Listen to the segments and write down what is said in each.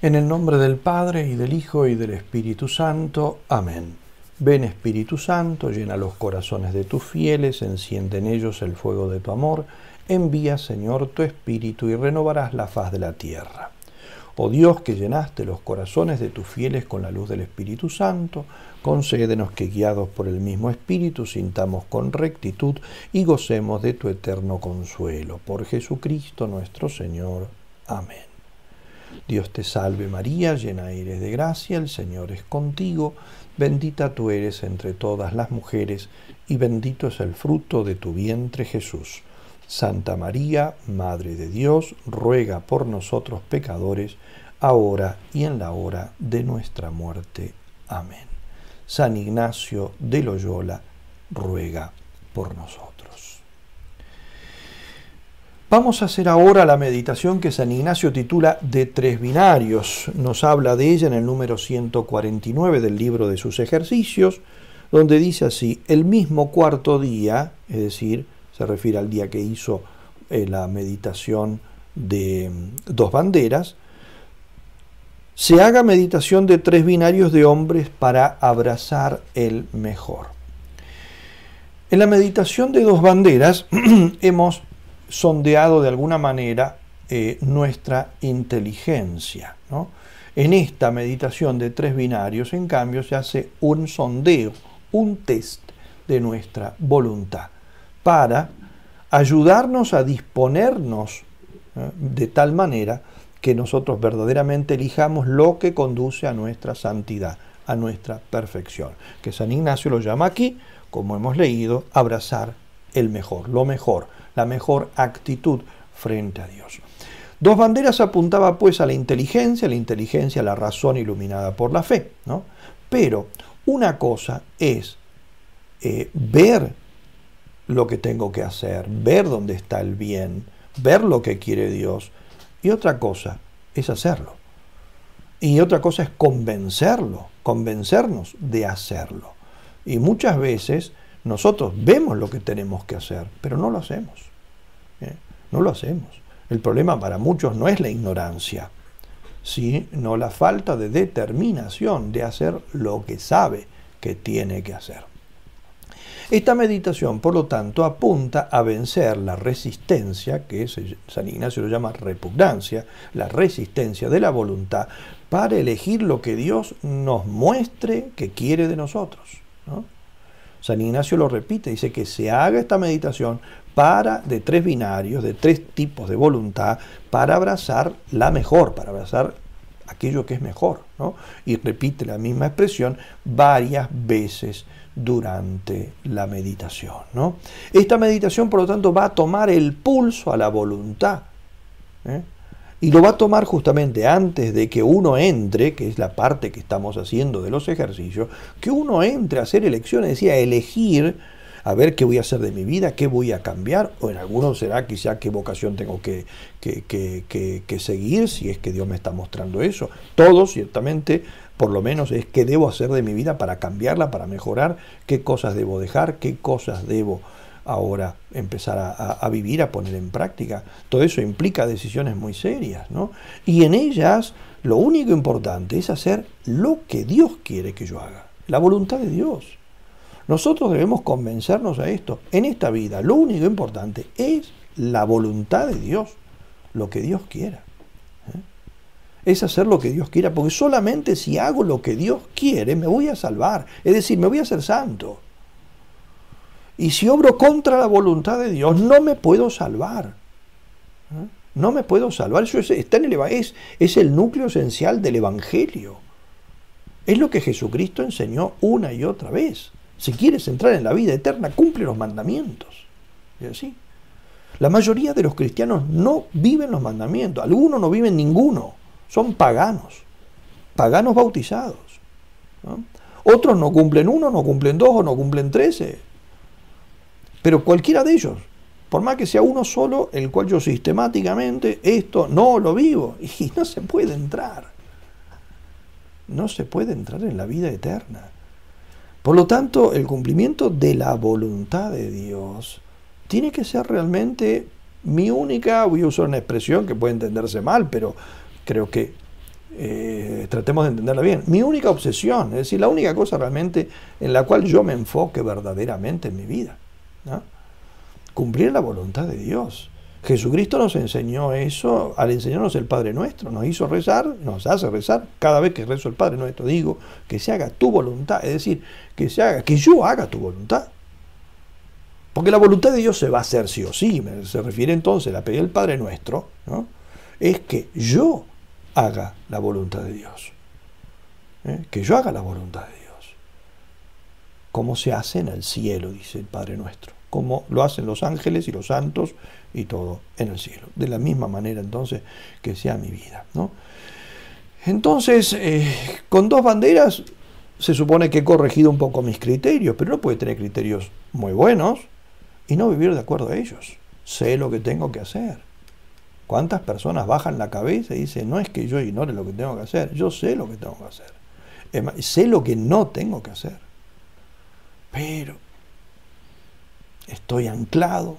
En el nombre del Padre y del Hijo y del Espíritu Santo. Amén. Ven Espíritu Santo, llena los corazones de tus fieles, enciende en ellos el fuego de tu amor. Envía, Señor, tu Espíritu y renovarás la faz de la tierra. Oh Dios que llenaste los corazones de tus fieles con la luz del Espíritu Santo, concédenos que guiados por el mismo Espíritu sintamos con rectitud y gocemos de tu eterno consuelo. Por Jesucristo nuestro Señor. Amén. Dios te salve María, llena eres de gracia, el Señor es contigo, bendita tú eres entre todas las mujeres, y bendito es el fruto de tu vientre Jesús. Santa María, Madre de Dios, ruega por nosotros pecadores, ahora y en la hora de nuestra muerte. Amén. San Ignacio de Loyola, ruega por nosotros. Vamos a hacer ahora la meditación que San Ignacio titula de tres binarios. Nos habla de ella en el número 149 del libro de sus ejercicios, donde dice así, el mismo cuarto día, es decir, se refiere al día que hizo eh, la meditación de mm, dos banderas, se haga meditación de tres binarios de hombres para abrazar el mejor. En la meditación de dos banderas hemos sondeado de alguna manera eh, nuestra inteligencia. En esta meditación de tres binarios, en cambio, se hace un sondeo, un test de nuestra voluntad para ayudarnos a disponernos ¿eh? de tal manera que nosotros verdaderamente elijamos lo que conduce a nuestra santidad, a nuestra perfección, que San Ignacio lo llama aquí, como hemos leído, abrazar el mejor, lo mejor, la mejor actitud frente a Dios. Dos banderas apuntaba pues a la inteligencia, la inteligencia, la razón iluminada por la fe, ¿no? Pero una cosa es eh, ver lo que tengo que hacer, ver dónde está el bien, ver lo que quiere Dios, y otra cosa es hacerlo. Y otra cosa es convencerlo, convencernos de hacerlo. Y muchas veces nosotros vemos lo que tenemos que hacer, pero no lo hacemos. ¿eh? No lo hacemos. El problema para muchos no es la ignorancia, sino la falta de determinación de hacer lo que sabe que tiene que hacer. Esta meditación, por lo tanto, apunta a vencer la resistencia, que San Ignacio lo llama repugnancia, la resistencia de la voluntad, para elegir lo que Dios nos muestre que quiere de nosotros. San Ignacio lo repite, dice que se haga esta meditación para de tres binarios, de tres tipos de voluntad, para abrazar la mejor, para abrazar aquello que es mejor. Y repite la misma expresión varias veces durante la meditación. ¿no? Esta meditación, por lo tanto, va a tomar el pulso a la voluntad. ¿eh? Y lo va a tomar justamente antes de que uno entre, que es la parte que estamos haciendo de los ejercicios, que uno entre a hacer elecciones, decía, elegir a ver qué voy a hacer de mi vida, qué voy a cambiar, o en algunos será quizá qué vocación tengo que, que, que, que, seguir, si es que Dios me está mostrando eso. Todo, ciertamente, por lo menos es qué debo hacer de mi vida para cambiarla, para mejorar, qué cosas debo dejar, qué cosas debo ahora empezar a, vivir, a poner en práctica. Todo eso implica decisiones muy serias, ¿no? Y en ellas lo único importante es hacer lo que Dios quiere que yo haga, la voluntad de Dios. Nosotros debemos convencernos a esto. En esta vida lo único importante es la voluntad de Dios, lo que Dios quiera. Es hacer lo que Dios quiera, porque solamente si hago lo que Dios quiere me voy a salvar, es decir, me voy a hacer santo. Y si obro contra la voluntad de Dios, no me puedo salvar. ¿Eh? No me puedo salvar. Eso es, está en el, es, es el núcleo esencial del Evangelio. Es lo que Jesucristo enseñó una y otra vez. Si quieres entrar en la vida eterna, cumple los mandamientos. ¿Y así? La mayoría de los cristianos no viven los mandamientos. Algunos no viven ninguno. Son paganos. Paganos bautizados. Otros no cumplen uno, no cumplen dos o no cumplen trece. Pero cualquiera de ellos, por más que sea uno solo, el cual yo sistemáticamente esto no lo vivo, y no se puede entrar. No se puede entrar en la vida eterna. Por lo tanto, el cumplimiento de la voluntad de Dios tiene que ser realmente mi única, voy a usar una expresión que puede entenderse mal, pero creo que eh, tratemos de entenderla bien, mi única obsesión, es decir, la única cosa realmente en la cual yo me enfoque verdaderamente en mi vida. Cumplir la voluntad de Dios. Jesucristo nos enseñó eso al enseñarnos el Padre Nuestro, nos hizo rezar, nos hace rezar, cada vez que rezo el Padre Nuestro digo que se haga tu voluntad, es decir, que se haga, que yo haga tu voluntad. Porque la voluntad de Dios se va a hacer sí o sí, se refiere entonces a pedir el Padre Nuestro, ¿no? es que yo haga la voluntad de Dios. ¿eh? Que yo haga la voluntad de Dios. Como se hace en el cielo, dice el Padre Nuestro. Como lo hacen los ángeles y los santos y todo en el cielo. De la misma manera entonces que sea mi vida. ¿no? Entonces, eh, con dos banderas se supone que he corregido un poco mis criterios, pero no puede tener criterios muy buenos y no vivir de acuerdo a ellos. Sé lo que tengo que hacer. ¿Cuántas personas bajan la cabeza y dicen, no es que yo ignore lo que tengo que hacer, yo sé lo que tengo que hacer. sé lo que no tengo que hacer. Pero estoy anclado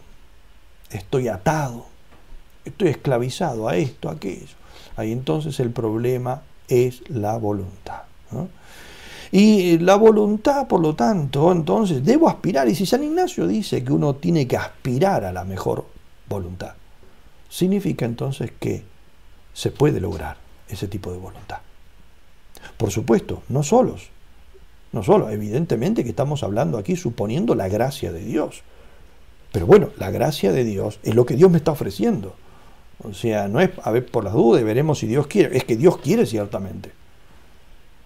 estoy atado, estoy esclavizado a esto, a aquello. Ahí entonces el problema es la voluntad. Y la voluntad, por lo tanto, entonces debo aspirar. Y si San Ignacio dice que uno tiene que aspirar a la mejor voluntad, significa entonces que se puede lograr ese tipo de voluntad. Por supuesto, no solos, no solo, evidentemente que estamos hablando aquí suponiendo la gracia de Dios. Pero bueno, la gracia de Dios es lo que Dios me está ofreciendo. O sea, no es a ver por las dudas veremos si Dios quiere, es que Dios quiere ciertamente.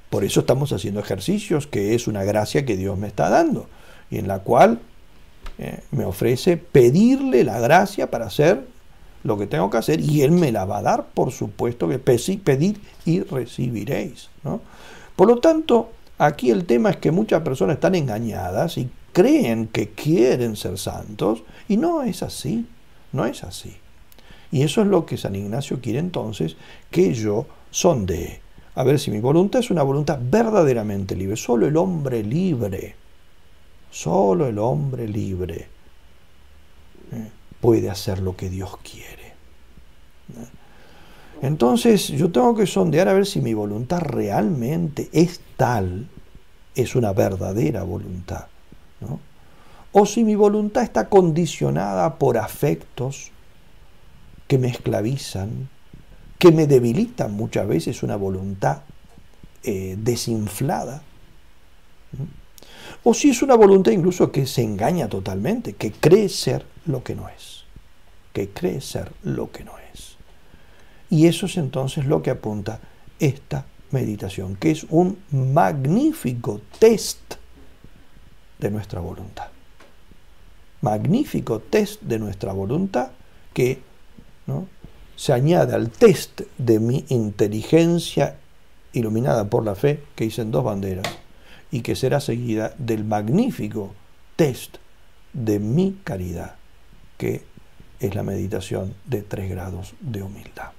Por eso estamos haciendo ejercicios, que es una gracia que Dios me está dando y en la cual eh, me ofrece pedirle la gracia para hacer lo que tengo que hacer y Él me la va a dar, por supuesto que pedid y recibiréis. Por lo tanto, aquí el tema es que muchas personas están engañadas y creen que quieren ser santos y no es así, no es así. Y eso es lo que San Ignacio quiere entonces que yo sondee. A ver si mi voluntad es una voluntad verdaderamente libre. Solo el hombre libre, solo el hombre libre eh, puede hacer lo que Dios quiere. Entonces yo tengo que sondear a ver si mi voluntad realmente es tal, es una verdadera voluntad. O si mi voluntad está condicionada por afectos que me esclavizan, que me debilitan muchas veces una voluntad eh, desinflada. O si es una voluntad incluso que se engaña totalmente, que cree ser lo que no es, que cree ser lo que no es. Y eso es entonces lo que apunta esta meditación, que es un magnífico test de nuestra voluntad. Magnífico test de nuestra voluntad que se añade al test de mi inteligencia iluminada por la fe que hice en dos banderas y que será seguida del magnífico test de mi caridad que es la meditación de tres grados de humildad.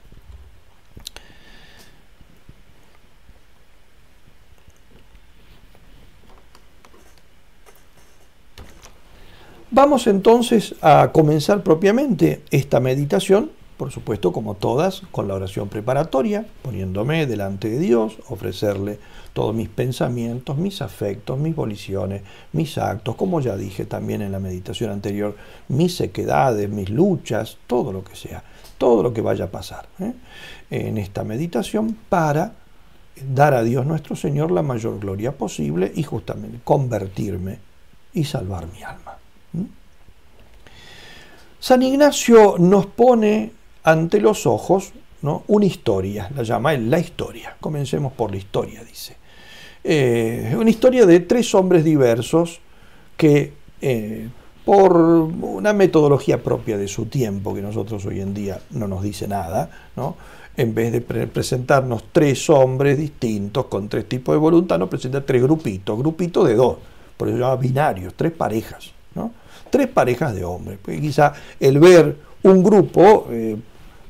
Vamos entonces a comenzar propiamente esta meditación, por supuesto como todas, con la oración preparatoria, poniéndome delante de Dios, ofrecerle todos mis pensamientos, mis afectos, mis voliciones, mis actos, como ya dije también en la meditación anterior, mis sequedades, mis luchas, todo lo que sea, todo lo que vaya a pasar ¿eh? en esta meditación para dar a Dios nuestro Señor la mayor gloria posible y justamente convertirme y salvar mi alma. San Ignacio nos pone ante los ojos ¿no? una historia, la llama él la historia. Comencemos por la historia, dice. Eh, una historia de tres hombres diversos que eh, por una metodología propia de su tiempo, que nosotros hoy en día no nos dice nada, ¿no? en vez de presentarnos tres hombres distintos con tres tipos de voluntad, nos presenta tres grupitos, grupitos de dos, por eso llama binarios, tres parejas. ¿no? tres parejas de hombres. Porque quizá el ver un grupo eh,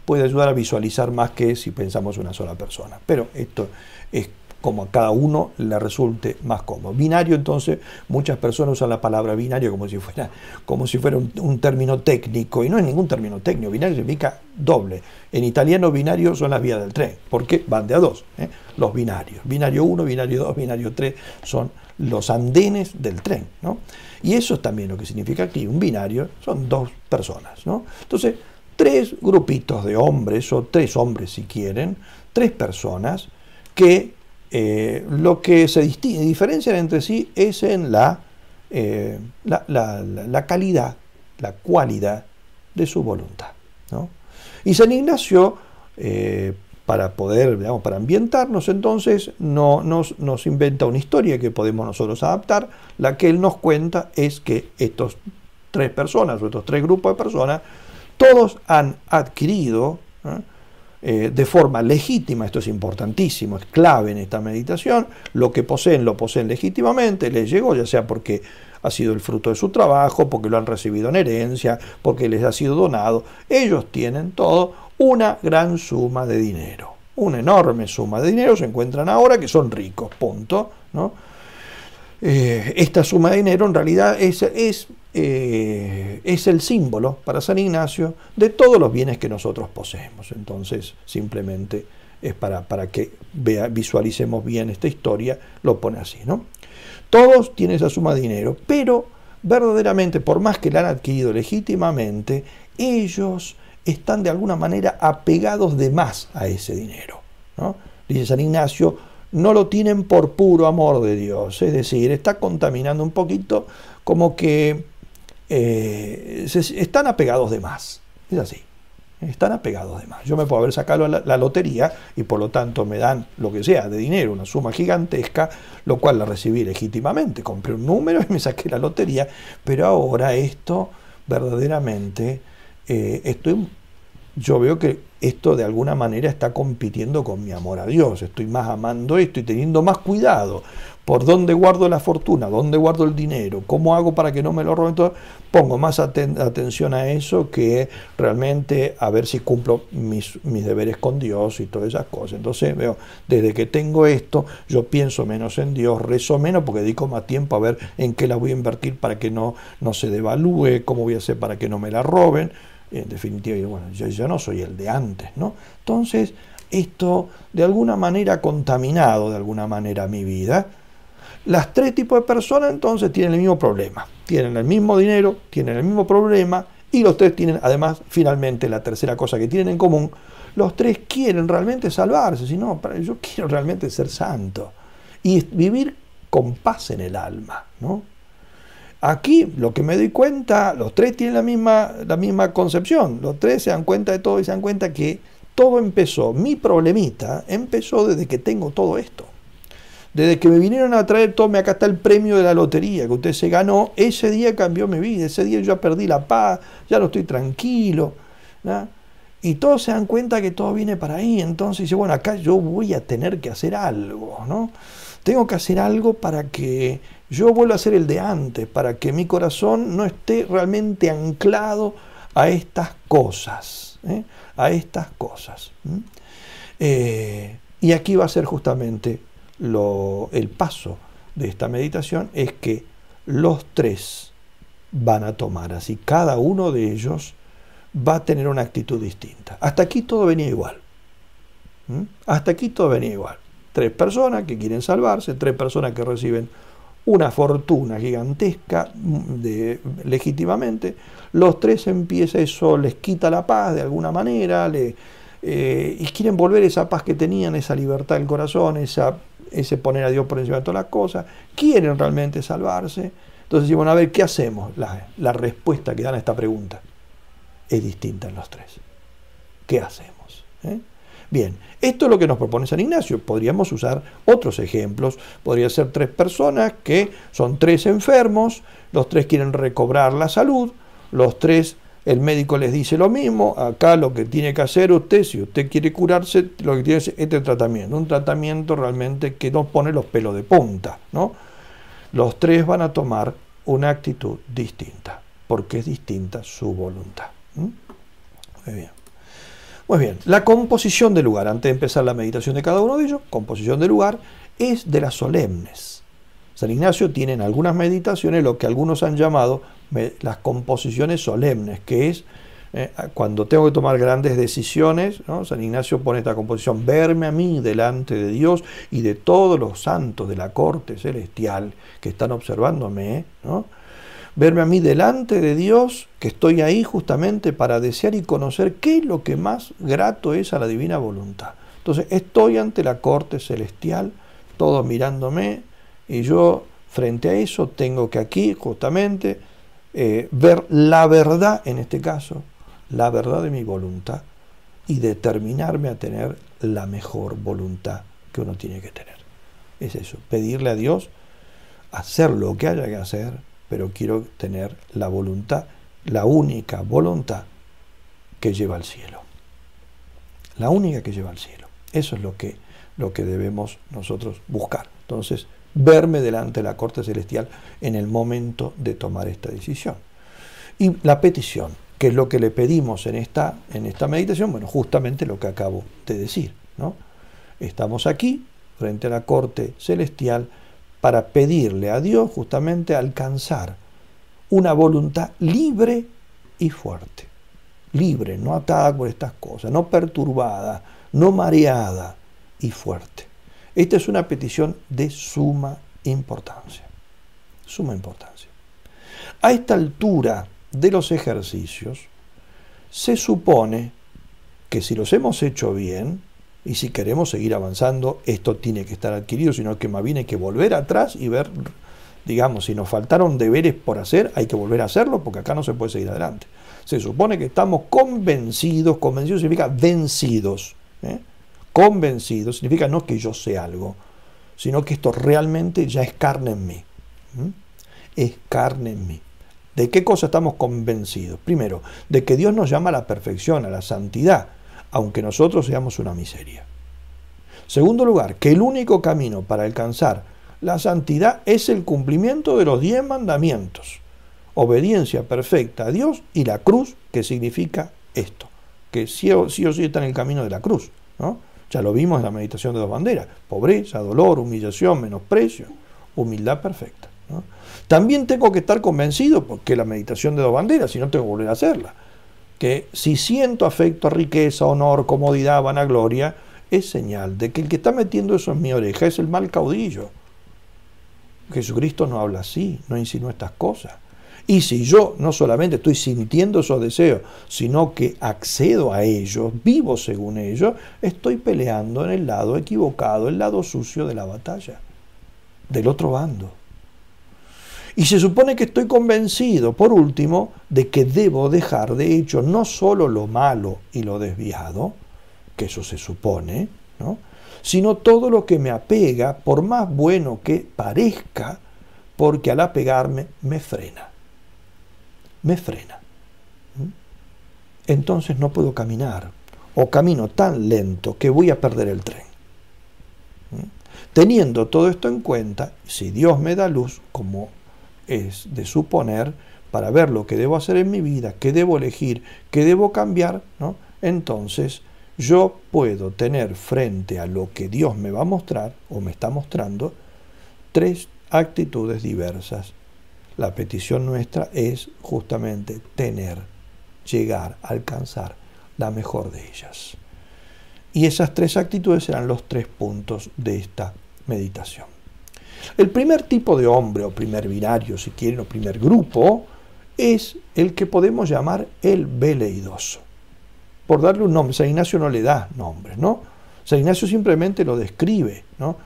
puede ayudar a visualizar más que si pensamos una sola persona. Pero esto es como a cada uno le resulte más cómodo. Binario, entonces, muchas personas usan la palabra binario como si fuera, como si fuera un, término técnico, y no es ningún término técnico, binario significa doble. En italiano, binario son las vías del tren, porque van de a dos, ¿eh? los binarios. Binario 1, binario 2, binario 3 son los andenes del tren. ¿no? Y eso es también lo que significa aquí, un binario son dos personas. ¿no? Entonces, tres grupitos de hombres, o tres hombres si quieren, tres personas que eh, lo que se diferencian entre sí es en la, eh, la, calidad, la cualidad de su voluntad. Y San Ignacio, eh, para poder, digamos, para ambientarnos, entonces no, nos, nos inventa una historia que podemos nosotros adaptar. La que él nos cuenta es que estos tres personas, o estos tres grupos de personas, todos han adquirido eh, de forma legítima, esto es importantísimo, es clave en esta meditación, lo que poseen lo poseen legítimamente, les llegó ya sea porque ha sido el fruto de su trabajo, porque lo han recibido en herencia, porque les ha sido donado, ellos tienen todo una gran suma de dinero, una enorme suma de dinero, se encuentran ahora que son ricos, punto, ¿no? Eh, esta suma de dinero en realidad es, eh, es, el símbolo para San Ignacio de todos los bienes que nosotros poseemos. Entonces, simplemente es para, para que vea, visualicemos bien esta historia, lo pone así. ¿no? Todos tienen esa suma de dinero, pero verdaderamente, por más que la han adquirido legítimamente, ellos están de alguna manera apegados de más a ese dinero. ¿no? Dice San Ignacio, no lo tienen por puro amor de Dios, es decir, está contaminando un poquito como que eh, están apegados de más, es así, están apegados de más. Yo me puedo haber sacado la, lotería y por lo tanto me dan lo que sea de dinero, una suma gigantesca, lo cual la recibí legítimamente, compré un número y me saqué la lotería, pero ahora esto verdaderamente eh, estoy yo veo que esto de alguna manera está compitiendo con mi amor a Dios. Estoy más amando esto y teniendo más cuidado por dónde guardo la fortuna, dónde guardo el dinero, cómo hago para que no me lo roben. todo pongo más atención a eso que realmente a ver si cumplo mis, mis deberes con Dios y todas esas cosas. Entonces veo, desde que tengo esto, yo pienso menos en Dios, rezo menos porque dedico más tiempo a ver en qué la voy a invertir para que no, no se devalúe, cómo voy a hacer para que no me la roben en definitiva, bueno, yo, no soy el de antes, ¿no? Entonces, esto de alguna manera ha contaminado de alguna manera mi vida. Las tres tipos de personas entonces tienen el mismo problema, tienen el mismo dinero, tienen el mismo problema y los tres tienen además finalmente la tercera cosa que tienen en común, los tres quieren realmente salvarse, si no, yo quiero realmente ser santo y vivir con paz en el alma, ¿no? Aquí lo que me doy cuenta, los tres tienen la misma, la misma concepción, los tres se dan cuenta de todo y se dan cuenta que todo empezó, mi problemita empezó desde que tengo todo esto. Desde que me vinieron a traer, tome, acá está el premio de la lotería que usted se ganó, ese día cambió mi vida, ese día yo perdí la paz, ya no estoy tranquilo. Y todos se dan cuenta que todo viene para ahí, entonces dice, bueno, acá yo voy a tener que hacer algo, ¿no? Tengo que hacer algo para que yo vuelvo a ser el de antes, para que mi corazón no esté realmente anclado a estas cosas, ¿eh? a estas cosas. Eh, y aquí va a ser justamente el paso de esta meditación, es que los tres van a tomar así, cada uno de ellos va a tener una actitud distinta. Hasta aquí todo venía igual. Hasta aquí todo venía igual. Tres personas que quieren salvarse, tres personas que reciben una fortuna gigantesca de, legítimamente, los tres empieza eso, les quita la paz de alguna manera, le, eh, y quieren volver esa paz que tenían, esa libertad del corazón, esa, ese poner a Dios por encima de todas las cosas, quieren realmente salvarse. Entonces decimos, a ver, ¿qué hacemos? La, la respuesta que dan a esta pregunta es distinta en los tres. ¿Qué hacemos? ¿Eh? Bien, esto es lo que nos propone San Ignacio. Podríamos usar otros ejemplos. Podría ser tres personas que son tres enfermos, los tres quieren recobrar la salud, los tres, el médico les dice lo mismo, acá lo que tiene que hacer usted, si usted quiere curarse, lo que tiene es este tratamiento, un tratamiento realmente que nos pone los pelos de punta. ¿no? Los tres van a tomar una actitud distinta, porque es distinta su voluntad. Muy bien. Muy bien, la composición del lugar. Antes de empezar la meditación de cada uno de ellos, composición del lugar es de las solemnes. San Ignacio tiene en algunas meditaciones lo que algunos han llamado las composiciones solemnes, que es eh, cuando tengo que tomar grandes decisiones, San Ignacio pone esta composición, verme a mí delante de Dios y de todos los santos de la corte celestial que están observándome, ¿no? Verme a mí delante de Dios, que estoy ahí justamente para desear y conocer qué es lo que más grato es a la divina voluntad. Entonces estoy ante la corte celestial, todos mirándome, y yo frente a eso tengo que aquí justamente eh, ver la verdad, en este caso, la verdad de mi voluntad y determinarme a tener la mejor voluntad que uno tiene que tener. Es eso, pedirle a Dios hacer lo que haya que hacer, pero quiero tener la voluntad, la única voluntad que lleva al cielo. La única que lleva al cielo. Eso es lo que, lo que debemos nosotros buscar. Entonces, verme delante de la corte celestial en el momento de tomar esta decisión. Y la petición, que es lo que le pedimos en esta, en esta meditación, bueno, justamente lo que acabo de decir, ¿no? Estamos aquí, frente a la corte celestial, para pedirle a Dios justamente alcanzar una voluntad libre y fuerte. Libre, no atada por estas cosas, no perturbada, no mareada y fuerte. Esta es una petición de suma importancia. Suma importancia. A esta altura de los ejercicios, se supone que si los hemos hecho bien, y si queremos seguir avanzando, esto tiene que estar adquirido, sino que más bien hay que volver atrás y ver, digamos, si nos faltaron deberes por hacer, hay que volver a hacerlo, porque acá no se puede seguir adelante. Se supone que estamos convencidos, convencidos significa vencidos. ¿eh? Convencidos significa no que yo sé algo, sino que esto realmente ya es carne en mí. Es carne en mí. ¿De qué cosa estamos convencidos? Primero, de que Dios nos llama a la perfección, a la santidad aunque nosotros seamos una miseria. Segundo lugar, que el único camino para alcanzar la santidad es el cumplimiento de los diez mandamientos, obediencia perfecta a Dios y la cruz, que significa esto, que sí o sí, está en el camino de la cruz. ¿no? Ya lo vimos en la meditación de dos banderas, pobreza, dolor, humillación, menosprecio, humildad perfecta. También tengo que estar convencido, porque la meditación de dos banderas, si no tengo que volver a hacerla, que si siento afecto, riqueza, honor, comodidad, vanagloria, es señal de que el que está metiendo eso en mi oreja es el mal caudillo. Jesucristo no habla así, no insinúa estas cosas. Y si yo no solamente estoy sintiendo esos deseos, sino que accedo a ellos, vivo según ellos, estoy peleando en el lado equivocado, el lado sucio de la batalla, del otro bando. Y se supone que estoy convencido, por último, de que debo dejar de hecho no solo lo malo y lo desviado, que eso se supone, ¿no? sino todo lo que me apega, por más bueno que parezca, porque al apegarme me frena. Me frena. ¿Mm? Entonces no puedo caminar, o camino tan lento que voy a perder el tren. ¿Mm? Teniendo todo esto en cuenta, si Dios me da luz, como es de suponer para ver lo que debo hacer en mi vida, qué debo elegir, qué debo cambiar, ¿no? entonces yo puedo tener frente a lo que Dios me va a mostrar o me está mostrando tres actitudes diversas. La petición nuestra es justamente tener, llegar, alcanzar la mejor de ellas. Y esas tres actitudes serán los tres puntos de esta meditación. El primer tipo de hombre, o primer binario, si quieren, o primer grupo, es el que podemos llamar el veleidoso. Por darle un nombre, San Ignacio no le da nombre, ¿no? San Ignacio simplemente lo describe, ¿no?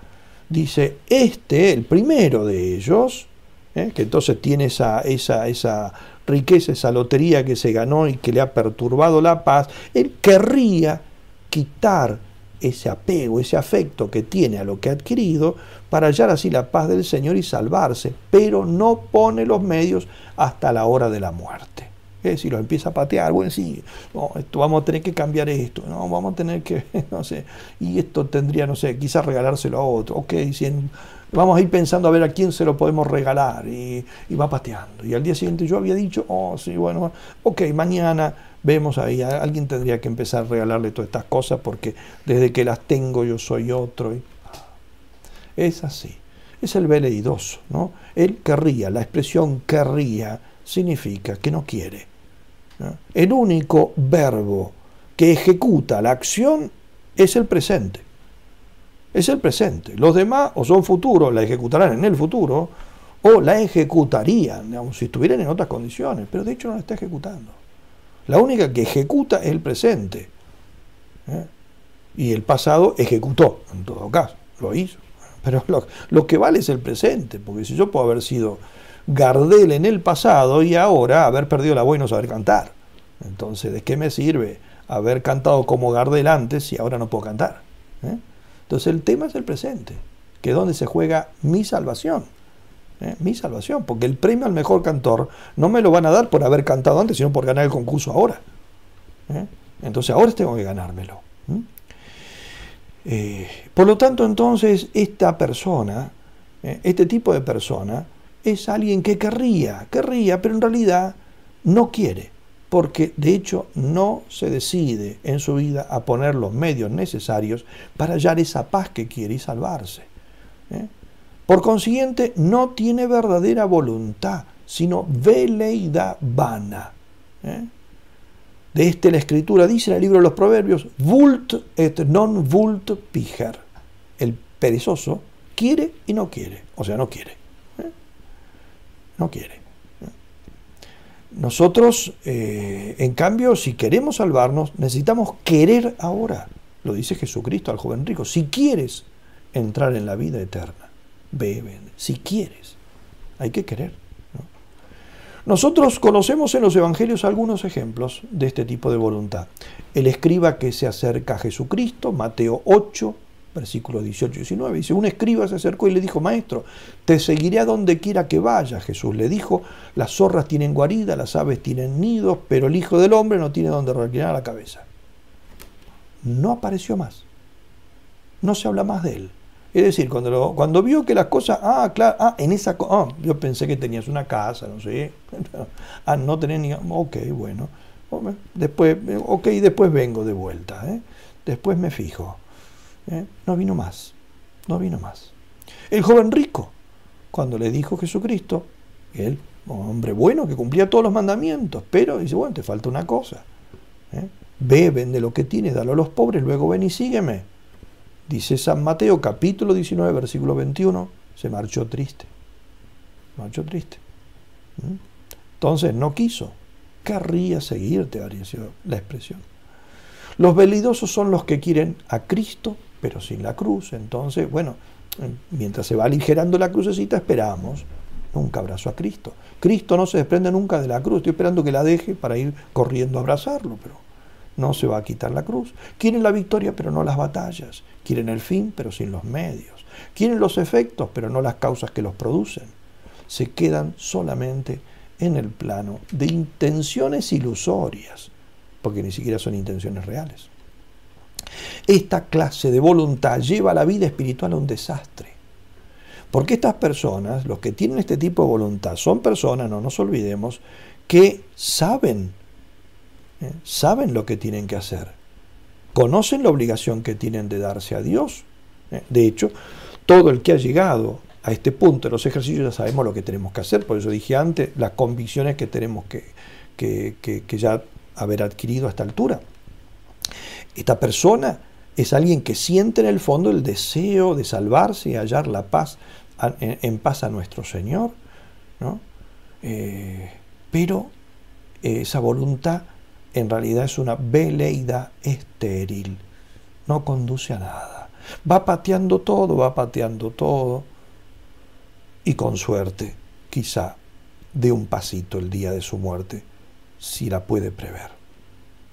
Dice, este, el primero de ellos, ¿eh? que entonces tiene esa, esa, esa riqueza, esa lotería que se ganó y que le ha perturbado la paz, él querría quitar ese apego, ese afecto que tiene a lo que ha adquirido para hallar así la paz del Señor y salvarse, pero no pone los medios hasta la hora de la muerte. Es decir, lo empieza a patear, bueno, sí, esto, vamos a tener que cambiar esto, no, vamos a tener que, no sé, y esto tendría, no sé, quizás regalárselo a otro, ok, vamos a ir pensando a ver a quién se lo podemos regalar, y, y va pateando. Y al día siguiente yo había dicho, oh, sí, bueno, ok, mañana vemos ahí, alguien tendría que empezar a regalarle todas estas cosas porque desde que las tengo yo soy otro. Es así. Es el veleidoso, ¿no? Él querría, la expresión querría significa que no quiere. El único verbo que ejecuta la acción es el presente. Es el presente. Los demás o son futuros, la ejecutarán en el futuro, o la ejecutarían, si estuvieran en otras condiciones, pero de hecho no la está ejecutando. La única que ejecuta es el presente. ¿eh? Y el pasado ejecutó, en todo caso, lo hizo. Pero lo, que vale es el presente, porque si yo puedo haber sido Gardel en el pasado y ahora haber perdido la voz y no saber cantar. Entonces, ¿de qué me sirve haber cantado como Gardel antes y ahora no puedo cantar? ¿Eh? Entonces el tema es el presente, que es donde se juega mi salvación. ¿eh? Mi salvación, porque el premio al mejor cantor no me lo van a dar por haber cantado antes, sino por ganar el concurso ahora. ¿eh? Entonces ahora tengo que ganármelo. Eh, por lo tanto, entonces, esta persona, este tipo de persona, es alguien que querría, querría, pero en realidad no quiere porque de hecho no se decide en su vida a poner los medios necesarios para hallar esa paz que quiere y salvarse. ¿eh? Por consiguiente, no tiene verdadera voluntad, sino veleidad vana. ¿eh? De este la escritura dice en el libro de los Proverbios, vult et non vult piger. El perezoso quiere y no quiere, o sea, no quiere. ¿eh? No quiere. Nosotros, eh, en cambio, si queremos salvarnos, necesitamos querer ahora. Lo dice Jesucristo al joven rico. Si quieres entrar en la vida eterna, ve, Si quieres, hay que querer. Nosotros conocemos en los evangelios algunos ejemplos de este tipo de voluntad. El escriba que se acerca a Jesucristo, Mateo 8, versículos 18 y 19. Dice, un escriba se acercó y le dijo, maestro, te seguiré a donde quiera que vaya. Jesús le dijo, las zorras tienen guarida, las aves tienen nidos, pero el Hijo del Hombre no tiene donde reclinar la cabeza. No apareció más. No se habla más de él. Es decir, cuando, cuando vio que las cosas, ah, claro, ah, en esa, ah, yo pensé que tenías una casa, no sé, ah, no tenés ni, ok, bueno, después, ok, después vengo de vuelta, ¿eh? después me fijo. ¿eh? no vino más, no vino más. El joven rico, cuando le dijo Jesucristo, él, hombre bueno que cumplía todos los mandamientos, pero dice, bueno, te falta una cosa. ¿eh? Ve, vende lo que tienes, dalo a los pobres, luego ven y sígueme. Dice San Mateo capítulo 19, versículo 21, se marchó triste. Marchó triste. ¿Mm? Entonces no quiso. Querría seguirte, sido la expresión. Los velidosos son los que quieren a Cristo pero sin la cruz. Entonces, bueno, mientras se va aligerando la crucecita, esperamos nunca abrazo a Cristo. Cristo no se desprende nunca de la cruz. Estoy esperando que la deje para ir corriendo a abrazarlo, pero no se va a quitar la cruz. Quieren la victoria, pero no las batallas. Quieren el fin, pero sin los medios. Quieren los efectos, pero no las causas que los producen. Se quedan solamente en el plano de intenciones ilusorias, porque ni siquiera son intenciones reales. Esta clase de voluntad lleva la vida espiritual a un desastre. Porque estas personas, los que tienen este tipo de voluntad, son personas, no nos olvidemos, que saben, ¿eh? saben lo que tienen que hacer, conocen la obligación que tienen de darse a Dios. ¿eh? De hecho, todo el que ha llegado a este punto de los ejercicios ya sabemos lo que tenemos que hacer, por eso dije antes las convicciones que tenemos que, que ya haber adquirido a esta altura. Esta persona es alguien que siente en el fondo el deseo de salvarse y hallar la paz en, paz a nuestro Señor, ¿no? Eh, pero esa voluntad en realidad es una veleidad estéril, no conduce a nada. Va pateando todo, va pateando todo y con suerte, quizá, de un pasito el día de su muerte, si la puede prever,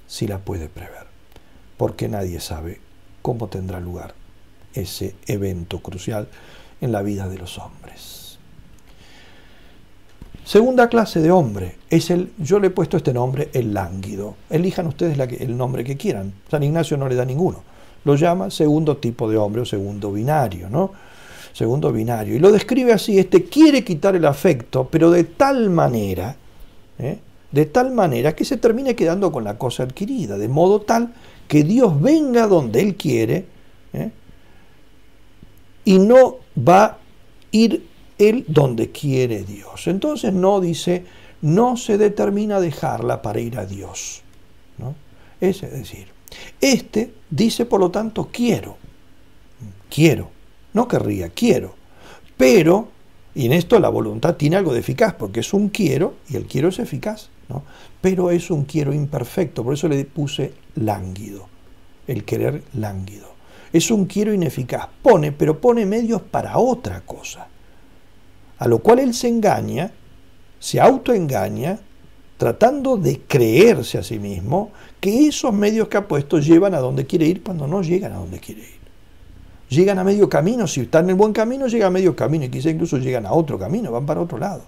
si la puede prever porque nadie sabe cómo tendrá lugar ese evento crucial en la vida de los hombres. Segunda clase de hombre es el, yo le he puesto este nombre, el lánguido. Elijan ustedes el nombre que quieran. San Ignacio no le da ninguno. Lo llama segundo tipo de hombre o segundo binario, ¿no? Segundo binario. Y lo describe así, este quiere quitar el afecto, pero de tal manera, ¿eh? de tal manera que se termine quedando con la cosa adquirida, de modo tal que Dios venga donde Él quiere, ¿eh? y no va a ir él donde quiere Dios. Entonces no dice, no se determina dejarla para ir a Dios. ¿no? Es decir, este dice por lo tanto quiero, quiero, no querría, quiero, pero, y en esto la voluntad tiene algo de eficaz, porque es un quiero y el quiero es eficaz, ¿no? pero es un quiero imperfecto, por eso le puse lánguido, el querer lánguido. Es un quiero ineficaz, pone, pero pone medios para otra cosa. A lo cual él se engaña, se autoengaña, tratando de creerse a sí mismo que esos medios que ha puesto llevan a donde quiere ir cuando no llegan a donde quiere ir. Llegan a medio camino, si están en el buen camino, llegan a medio camino y quizá incluso llegan a otro camino, van para otro lado.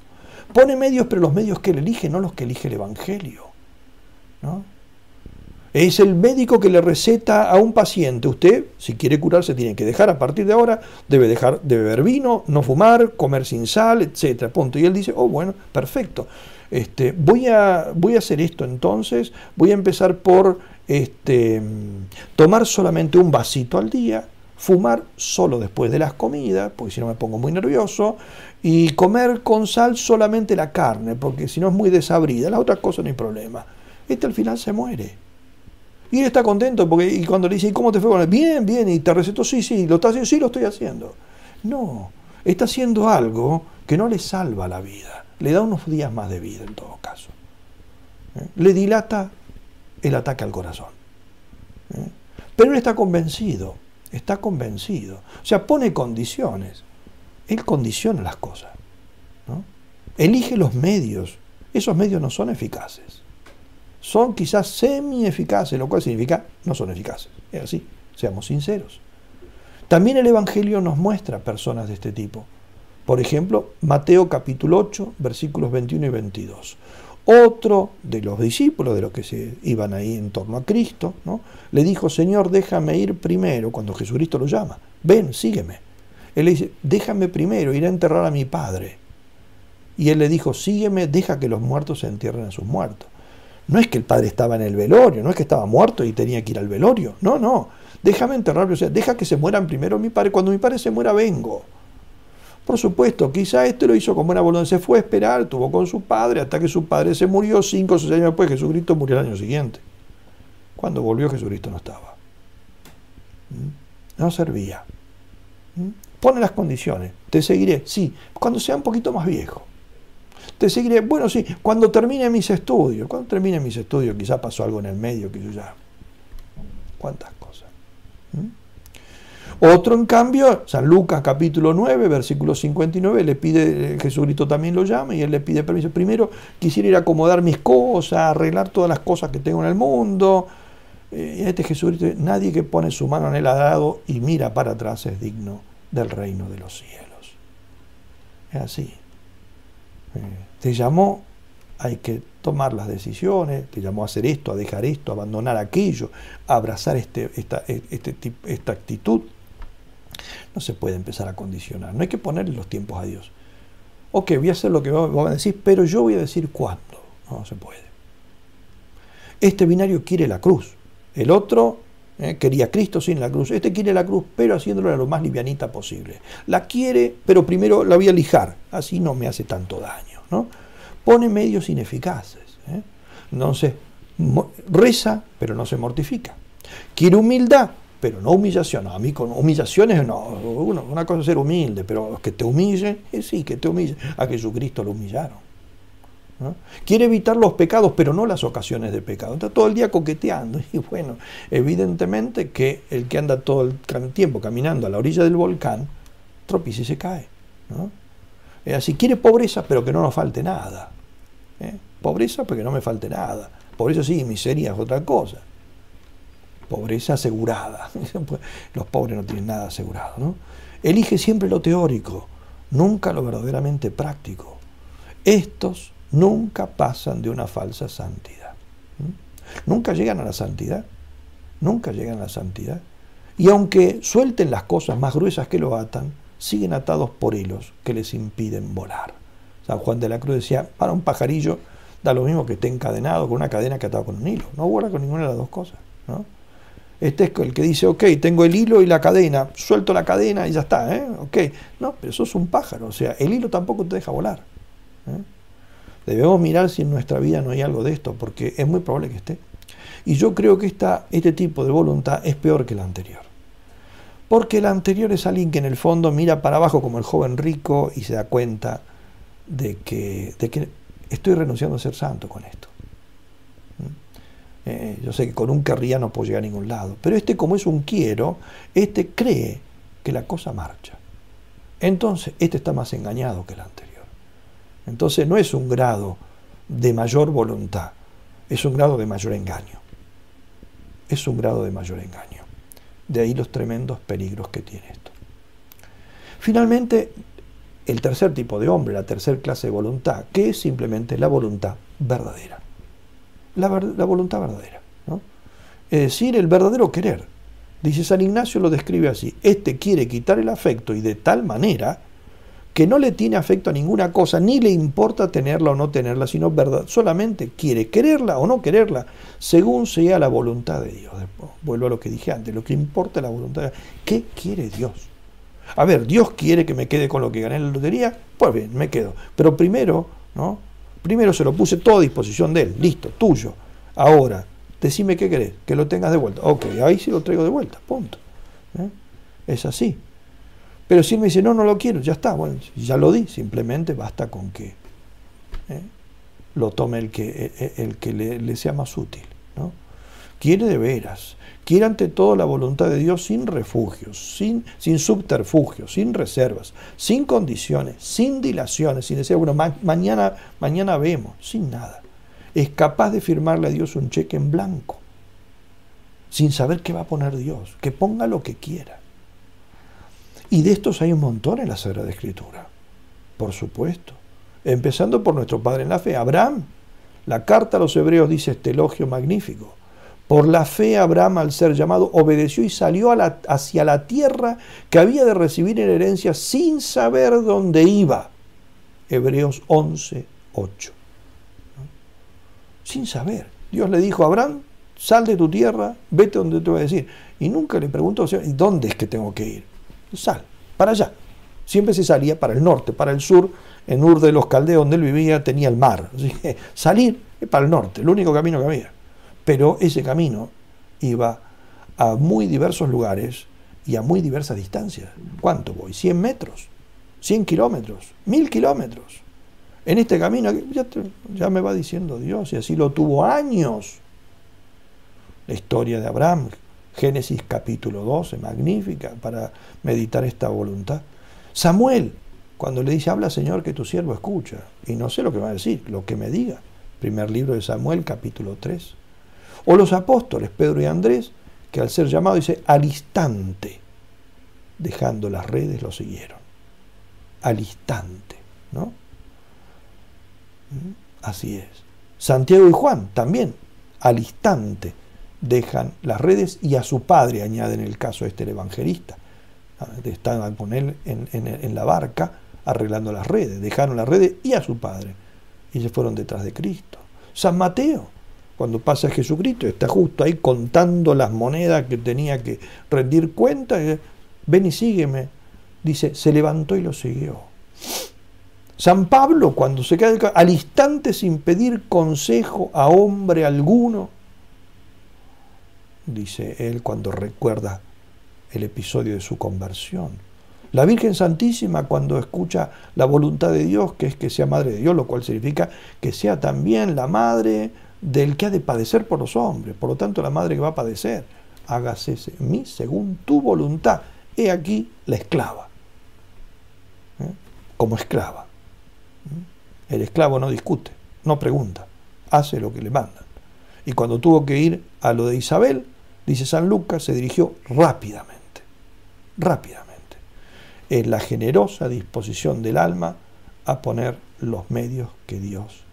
Pone medios, pero los medios que él elige, no los que elige el Evangelio. ¿no? Es el médico que le receta a un paciente, usted, si quiere curarse, tiene que dejar a partir de ahora, debe dejar de beber vino, no fumar, comer sin sal, etcétera. Punto. Y él dice, oh, bueno, perfecto. Este, voy, a, voy a hacer esto entonces, voy a empezar por este, tomar solamente un vasito al día, fumar solo después de las comidas, porque si no me pongo muy nervioso, y comer con sal solamente la carne, porque si no es muy desabrida, las otras cosas no hay problema. Este al final se muere. Y él está contento porque y cuando le dice, ¿y cómo te fue con él? Bien, bien, y te recetó, sí, sí, lo estás haciendo, sí, lo estoy haciendo. No, está haciendo algo que no le salva la vida, le da unos días más de vida en todo caso. ¿Eh? Le dilata el ataque al corazón. ¿Eh? Pero él está convencido, está convencido. O sea, pone condiciones. Él condiciona las cosas. ¿no? Elige los medios. Esos medios no son eficaces son quizás semi-eficaces, lo cual significa no son eficaces. Es así, seamos sinceros. También el Evangelio nos muestra personas de este tipo. Por ejemplo, Mateo capítulo 8, versículos 21 y 22. Otro de los discípulos, de los que se iban ahí en torno a Cristo, ¿no? le dijo, Señor, déjame ir primero, cuando Jesucristo lo llama, ven, sígueme. Él le dice, déjame primero ir a enterrar a mi padre. Y él le dijo, sígueme, deja que los muertos se entierren a sus muertos. No es que el padre estaba en el velorio, no es que estaba muerto y tenía que ir al velorio. No, no. Déjame enterrarlo, o sea, deja que se mueran primero mi padre. Cuando mi padre se muera, vengo. Por supuesto, quizá este lo hizo con buena voluntad. Se fue a esperar, tuvo con su padre, hasta que su padre se murió. Cinco o seis años después, Jesucristo murió el año siguiente. Cuando volvió, Jesucristo no estaba. ¿Mm? No servía. ¿Mm? Pone las condiciones. Te seguiré, sí, cuando sea un poquito más viejo te seguiré. Bueno, sí, cuando termine mis estudios, cuando termine mis estudios, quizá pasó algo en el medio que yo ya. ¿Cuántas cosas? ¿Mm? Otro, en cambio, San Lucas capítulo 9, versículo 59, le pide, Jesucristo también lo llama y él le pide permiso. Primero quisiera ir a acomodar mis cosas, arreglar todas las cosas que tengo en el mundo. Eh, y este Jesucristo, nadie que pone su mano en el arado y mira para atrás es digno del reino de los cielos. Es así. Te llamó, hay que tomar las decisiones, te llamó a hacer esto, a dejar esto, a abandonar aquello, a abrazar este, esta, este, esta actitud. No se puede empezar a condicionar, no hay que ponerle los tiempos a Dios. Ok, voy a hacer lo que vos a decir, pero yo voy a decir cuándo. No, se puede. Este binario quiere la cruz, el otro eh, quería Cristo sin la cruz. Este quiere la cruz, pero haciéndola lo más livianita posible. La quiere, pero primero la voy a lijar. Así no me hace tanto daño. ¿no? Pone medios ineficaces. ¿eh? Entonces, reza, pero no se mortifica. Quiere humildad, pero no humillación. a mí con humillaciones no. Una, cosa es ser humilde, pero que te humille, eh, sí, que te humille. A Jesucristo lo humillaron. Quiere evitar los pecados, pero no las ocasiones de pecado. Está todo el día coqueteando. Y bueno, evidentemente que el que anda todo el tiempo caminando a la orilla del volcán, tropieza y se cae. ¿no? así, quiere pobreza, pero que no nos falte nada. ¿eh? Pobreza, pero que no me falte nada. Pobreza sí, miseria es otra cosa. Pobreza asegurada. Los pobres no tienen nada asegurado. ¿no? Elige siempre lo teórico, nunca lo verdaderamente práctico. Estos nunca pasan de una falsa santidad. Nunca llegan a la santidad. Nunca llegan a la santidad. Y aunque suelten las cosas más gruesas que lo atan, siguen atados por hilos que les impiden volar. San Juan de la Cruz decía, para un pajarillo da lo mismo que esté encadenado con una cadena que atado con un hilo. No vuela con ninguna de las dos cosas. Este es el que dice, ok, tengo el hilo y la cadena, suelto la cadena y ya está, ¿eh? Ok. No, pero sos un pájaro, o sea, el hilo tampoco te deja volar. ¿eh? Debemos mirar si en nuestra vida no hay algo de esto, porque es muy probable que esté. Y yo creo que esta, este tipo de voluntad es peor que la anterior. Porque la anterior es alguien que en el fondo mira para abajo como el joven rico y se da cuenta de que, de que estoy renunciando a ser santo con esto. Eh, yo sé que con un querría no puedo llegar a ningún lado, pero este como es un quiero, este cree que la cosa marcha. Entonces, este está más engañado que el anterior. Entonces no es un grado de mayor voluntad, es un grado de mayor engaño. Es un grado de mayor engaño. De ahí los tremendos peligros que tiene esto. Finalmente, el tercer tipo de hombre, la tercera clase de voluntad, que es simplemente la voluntad verdadera la, voluntad verdadera. Es decir, el verdadero querer. Dice San Ignacio, lo describe así. Este quiere quitar el afecto y de tal manera que no le tiene afecto a ninguna cosa, ni le importa tenerla o no tenerla, sino verdad, solamente quiere quererla o no quererla, según sea la voluntad de Dios. Vuelvo a lo que dije antes, lo que importa es la voluntad de Dios. ¿Qué quiere Dios? A ver, Dios quiere que me quede con lo que gané en la lotería, pues bien, me quedo. Pero primero, ¿no? Primero se lo puse todo a disposición de él, listo, tuyo. Ahora, decime qué querés, que lo tengas de vuelta. Ok, ahí sí lo traigo de vuelta, punto. ¿Eh? Es así. Pero si él me dice, no, no lo quiero, ya está, bueno, ya lo di, simplemente basta con que ¿eh? lo tome el que, el que le, le sea más útil. ¿no? Quiere de veras, Quiere ante todo la voluntad de Dios sin refugios, sin, sin subterfugios, sin reservas, sin condiciones, sin dilaciones, sin decir, bueno, mañana, mañana vemos, sin nada. Es capaz de firmarle a Dios un cheque en blanco, sin saber qué va a poner Dios, que ponga lo que quiera. Y de estos hay un montón en la Sagrada Escritura, por supuesto. Empezando por nuestro Padre en la fe, Abraham. La carta a los hebreos dice este elogio magnífico. Por la fe Abraham, al ser llamado, obedeció y salió hacia la tierra que había de recibir en herencia sin saber dónde iba. Hebreos 11, 8. Sin saber. Dios le dijo a Abraham, sal de tu tierra, vete donde te voy a decir. Y nunca le preguntó, ¿dónde es que tengo que ir? Sal, para allá. Siempre se salía para el norte, para el sur. En Ur de los Caldeos, donde él vivía, tenía el mar. Así que salir es para el norte, el único camino que había. Pero ese camino iba a muy diversos lugares y a muy diversas distancias. ¿Cuánto voy? ¿100 metros? ¿100 kilómetros? ¿1000 kilómetros? En este camino, ya, me va diciendo Dios, y así lo tuvo años. La historia de Abraham, Génesis capítulo 12, magnífica para meditar esta voluntad. Samuel, cuando le dice, habla Señor que tu siervo escucha, y no sé lo que va a decir, lo que me diga. Primer libro de Samuel, capítulo 3. O los apóstoles, Pedro y Andrés, que al ser llamados dice, al instante, dejando las redes, lo siguieron. Al instante, ¿no? ¿Mm? Así es. Santiago y Juan también, al instante, dejan las redes y a su padre, añaden el caso este el evangelista. Estaban con él en, en, la barca arreglando las redes, dejaron las redes y a su padre. Y se fueron detrás de Cristo. San Mateo, cuando pasa Jesucristo, está justo ahí contando las monedas que tenía que rendir cuenta, ven y sígueme. Dice, se levantó y lo siguió. San Pablo, cuando se queda al instante sin pedir consejo a hombre alguno, dice él cuando recuerda el episodio de su conversión. La Virgen Santísima cuando escucha la voluntad de Dios, que es que sea Madre de Dios, lo cual significa que sea también la Madre del que ha de padecer por los hombres. Por lo tanto, la madre que va a padecer, hágase mí según tu voluntad. He aquí la esclava. ¿eh? Como esclava. ¿eh? El esclavo no discute, no pregunta, hace lo que le mandan. Y cuando tuvo que ir a lo de Isabel, dice San Lucas, se dirigió rápidamente, rápidamente, en la generosa disposición del alma a poner los medios que Dios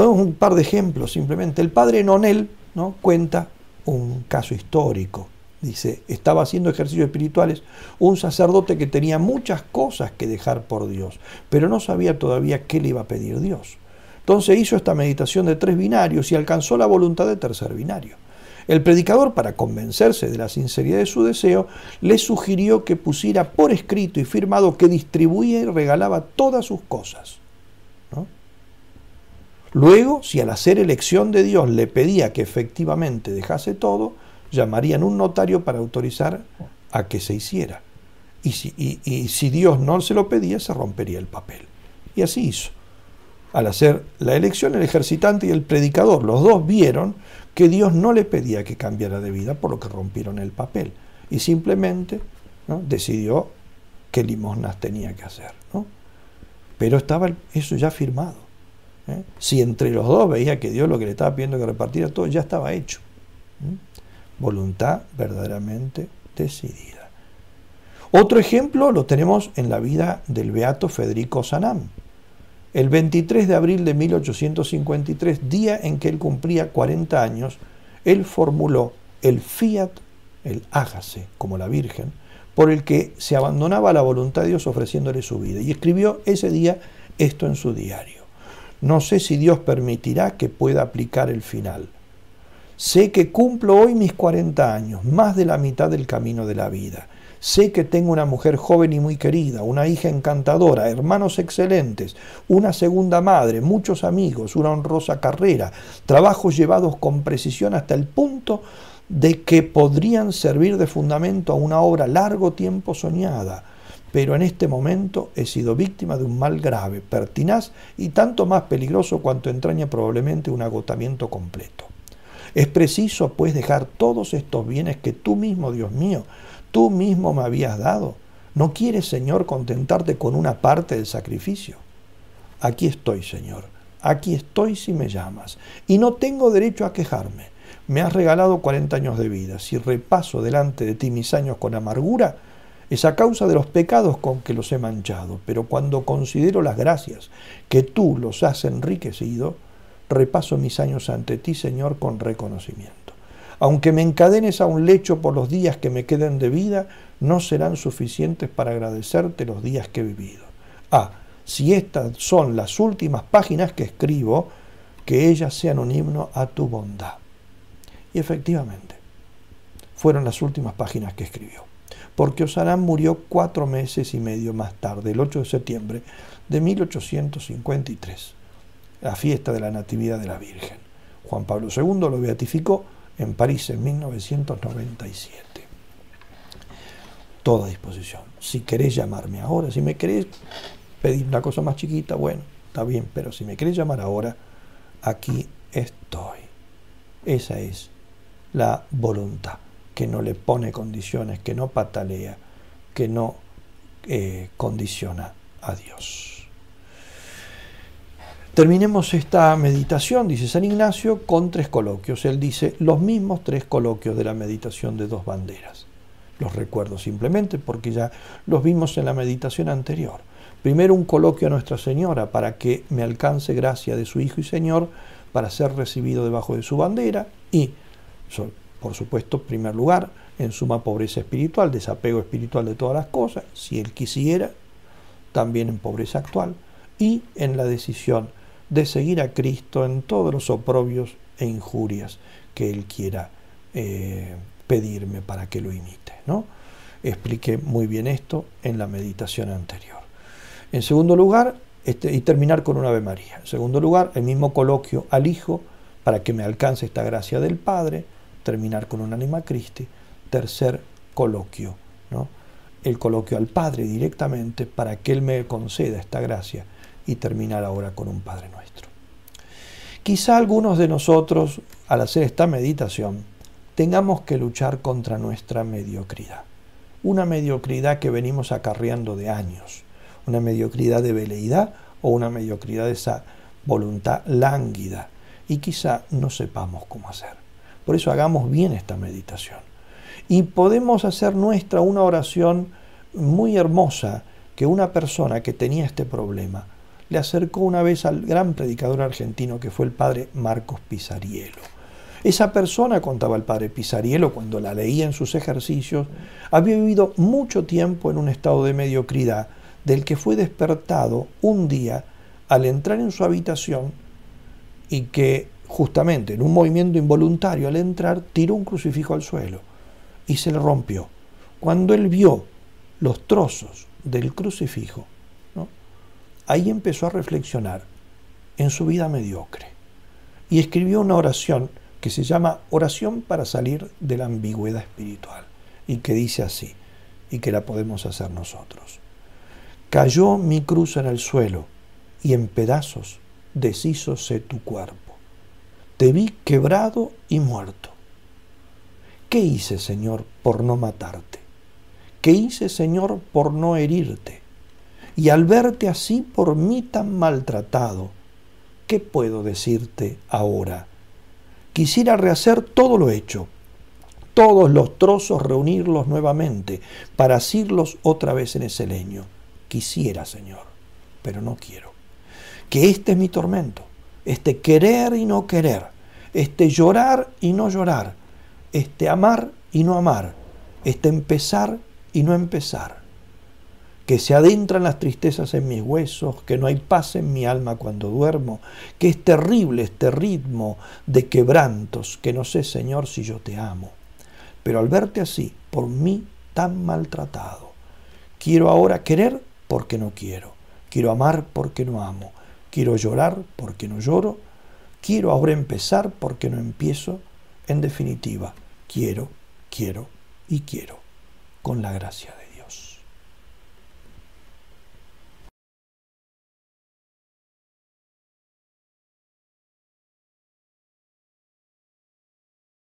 Ponemos un par de ejemplos simplemente. El padre Nonel ¿no? cuenta un caso histórico. Dice, estaba haciendo ejercicios espirituales un sacerdote que tenía muchas cosas que dejar por Dios, pero no sabía todavía qué le iba a pedir Dios. Entonces hizo esta meditación de tres binarios y alcanzó la voluntad de tercer binario. El predicador, para convencerse de la sinceridad de su deseo, le sugirió que pusiera por escrito y firmado que distribuía y regalaba todas sus cosas. Luego, si al hacer elección de Dios le pedía que efectivamente dejase todo, llamarían un notario para autorizar a que se hiciera. Y si Dios no se lo pedía, se rompería el papel. Y así hizo. Al hacer la elección, el ejercitante y el predicador, los dos vieron que Dios no le pedía que cambiara de vida, por lo que rompieron el papel. Y simplemente decidió qué limosnas tenía que hacer. Pero estaba eso ya firmado. ¿eh? Si entre los dos veía que Dios lo que le estaba pidiendo que repartiera todo, ya estaba hecho. Voluntad verdaderamente decidida. Otro ejemplo lo tenemos en la vida del beato Federico Sanam. El 23 de abril de 1853, día en que él cumplía 40 años, él formuló el fiat, el hágase, como la Virgen, por el que se abandonaba la voluntad de Dios ofreciéndole su vida. Y escribió ese día esto en su diario. No sé si Dios permitirá que pueda aplicar el final. Sé que cumplo hoy mis 40 años, más de la mitad del camino de la vida. Sé que tengo una mujer joven y muy querida, una hija encantadora, hermanos excelentes, una segunda madre, muchos amigos, una honrosa carrera, trabajos llevados con precisión hasta el punto de que podrían servir de fundamento a una obra largo tiempo soñada. Pero en este momento he sido víctima de un mal grave, pertinaz y tanto más peligroso cuanto entraña probablemente un agotamiento completo. Es preciso, pues, dejar todos estos bienes que tú mismo, Dios mío, tú mismo me habías dado. ¿No quieres, Señor, contentarte con una parte del sacrificio? Aquí estoy, Señor. Aquí estoy si me llamas. Y no tengo derecho a quejarme. Me has regalado 40 años de vida. Si repaso delante de ti mis años con amargura, es a causa de los pecados con que los he manchado. Pero cuando considero las gracias que tú los has enriquecido, repaso mis años ante ti, Señor, con reconocimiento. Aunque me encadenes a un lecho por los días que me queden de vida, no serán suficientes para agradecerte los días que he vivido. Ah, si estas son las últimas páginas que escribo, que ellas sean un himno a tu bondad. Y efectivamente, fueron las últimas páginas que escribió. Porque Osarán murió cuatro meses y medio más tarde, el 8 de septiembre de 1853, la fiesta de la Natividad de la Virgen. Juan Pablo II lo beatificó en París en 1997. Toda disposición. Si querés llamarme ahora, si me querés pedir una cosa más chiquita, bueno, está bien, pero si me querés llamar ahora, aquí estoy. Esa es la voluntad, que no le pone condiciones, que no patalea, que no eh, condiciona a Dios. Terminemos esta meditación, dice San Ignacio, con tres coloquios. Él dice los mismos tres coloquios de la meditación de dos banderas. Los recuerdo simplemente porque ya los vimos en la meditación anterior. Primero un coloquio a Nuestra Señora para que me alcance gracia de su Hijo y Señor para ser recibido debajo de su bandera y, por supuesto, en primer lugar, en suma pobreza espiritual, desapego espiritual de todas las cosas, si Él quisiera, también en pobreza actual, y en la decisión de seguir a Cristo en todos los oprobios e injurias que Él quiera eh, pedirme para que lo imite. ¿no? Expliqué muy bien esto en la meditación anterior. En segundo lugar, este, y terminar con una Ave María. En segundo lugar, el mismo coloquio al Hijo para que me alcance esta gracia del Padre. Terminar con un Anima Christi. Tercer coloquio, ¿no? el coloquio al Padre directamente para que Él me conceda esta gracia y terminar ahora con un Padre Nuestro. Quizá algunos de nosotros, al hacer esta meditación, tengamos que luchar contra nuestra mediocridad. Una mediocridad que venimos acarreando de años, una mediocridad de veleidad o una mediocridad de esa voluntad lánguida y quizá no sepamos cómo hacer. Por eso hagamos bien esta meditación. Y podemos hacer nuestra una oración muy hermosa que una persona que tenía este problema le acercó una vez al gran predicador argentino que fue el padre Marcos Pisarielo. Esa persona, contaba el padre Pisarielo cuando la leía en sus ejercicios, había vivido mucho tiempo en un estado de mediocridad del que fue despertado un día al entrar en su habitación y que justamente en un movimiento involuntario al entrar tiró un crucifijo al suelo y se le rompió. Cuando él vio los trozos del crucifijo, ahí empezó a reflexionar en su vida mediocre y escribió una oración que se llama Oración para salir de la ambigüedad espiritual y que dice así, y que la podemos hacer nosotros. Cayó mi cruz en el suelo y en pedazos deshízose tu cuerpo te vi quebrado y muerto. ¿Qué hice, Señor, por no matarte? ¿Qué hice, Señor, por no herirte? Y al verte así por mí tan maltratado, ¿qué puedo decirte ahora? Quisiera rehacer todo lo hecho, todos los trozos reunirlos nuevamente para asirlos otra vez en ese leño. Quisiera, Señor, pero no quiero. Que este es mi tormento este querer y no querer, este llorar y no llorar, este amar y no amar, este empezar y no empezar, que se adentran las tristezas en mis huesos, que no hay paz en mi alma cuando duermo, que es terrible este ritmo de quebrantos, que no sé, Señor, si yo te amo. Pero al verte así, por mí tan maltratado, quiero ahora querer porque no quiero, quiero amar porque no amo, Quiero llorar porque no lloro. Quiero ahora empezar porque no empiezo. En definitiva, quiero, quiero y quiero, con la gracia de